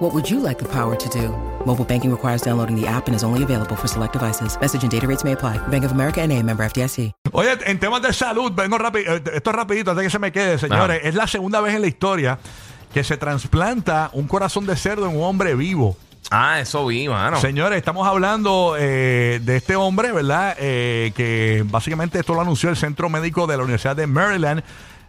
What would you like the power to do? Mobile banking requires downloading the app and is only available for select devices. Message and data rates may apply. Bank of America and a member FDIC. Oye, en temas de salud, vengo rápido, esto es rapidito antes de que se me quede, señores. Es la segunda vez en la historia que se trasplanta un corazón de cerdo en un hombre vivo. Ah, eso vi, mano. Señores, estamos hablando eh, de este hombre, ¿verdad? Eh, que básicamente esto lo anunció el Centro Médico de la Universidad de Maryland.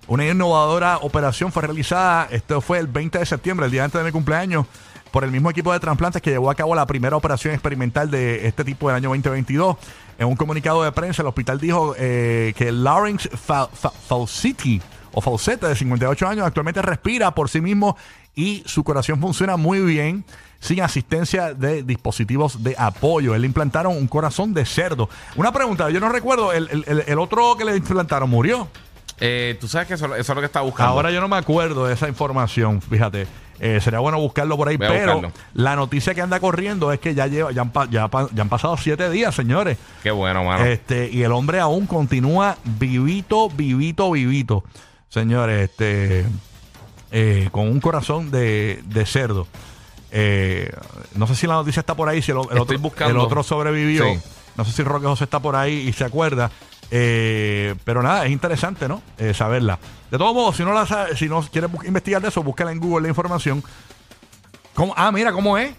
Una innovadora operación fue realizada, esto fue el 20 de septiembre, el día antes de mi cumpleaños, por el mismo equipo de trasplantes que llevó a cabo la primera operación experimental de este tipo del año 2022. En un comunicado de prensa, el hospital dijo eh, que Lawrence Fa- Fa- Fawcett, o Fawcett, de 58 años, actualmente respira por sí mismo y su corazón funciona muy bien sin asistencia de dispositivos de apoyo. Él le implantaron un corazón de cerdo. Una pregunta, yo no recuerdo, el otro que le implantaron murió. Eh, Tú sabes que eso, eso es lo que está buscando. Ahora yo no me acuerdo de esa información, fíjate. Eh, sería bueno buscarlo por ahí, Voy pero la noticia que anda corriendo es que ya lleva, ya han, ya ya han pasado siete días, señores. Qué bueno, mano. Este, y el hombre aún continúa vivito, vivito, vivito. Señores, este eh, con un corazón de, de cerdo. Eh, no sé si la noticia está por ahí, si el, el Estoy otro, buscando. el otro sobrevivió. Sí. No sé si Roque José está por ahí y se acuerda. Eh, pero nada, es interesante, ¿no? Eh, saberla. De todos modos, si no la sabe- si no quieres investigar de eso, búscala en Google la información. ¿Cómo? Ah, mira, ¿cómo es?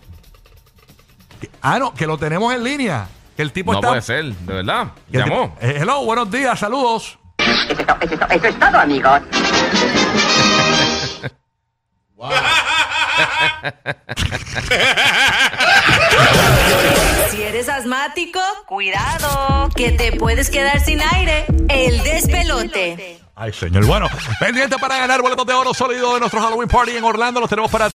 Que- ah, no, que lo tenemos en línea. Que el tipo no está. puede ser, de verdad. que el tipo- Llamó. Eh, hello, buenos días, saludos. Eso es, to- eso es to- eso es todo, amigos. Asmático, cuidado, que te puedes quedar sin aire. El despelote. Ay, señor. Bueno, pendiente para ganar boletos de oro sólido de nuestro Halloween Party en Orlando. Los tenemos para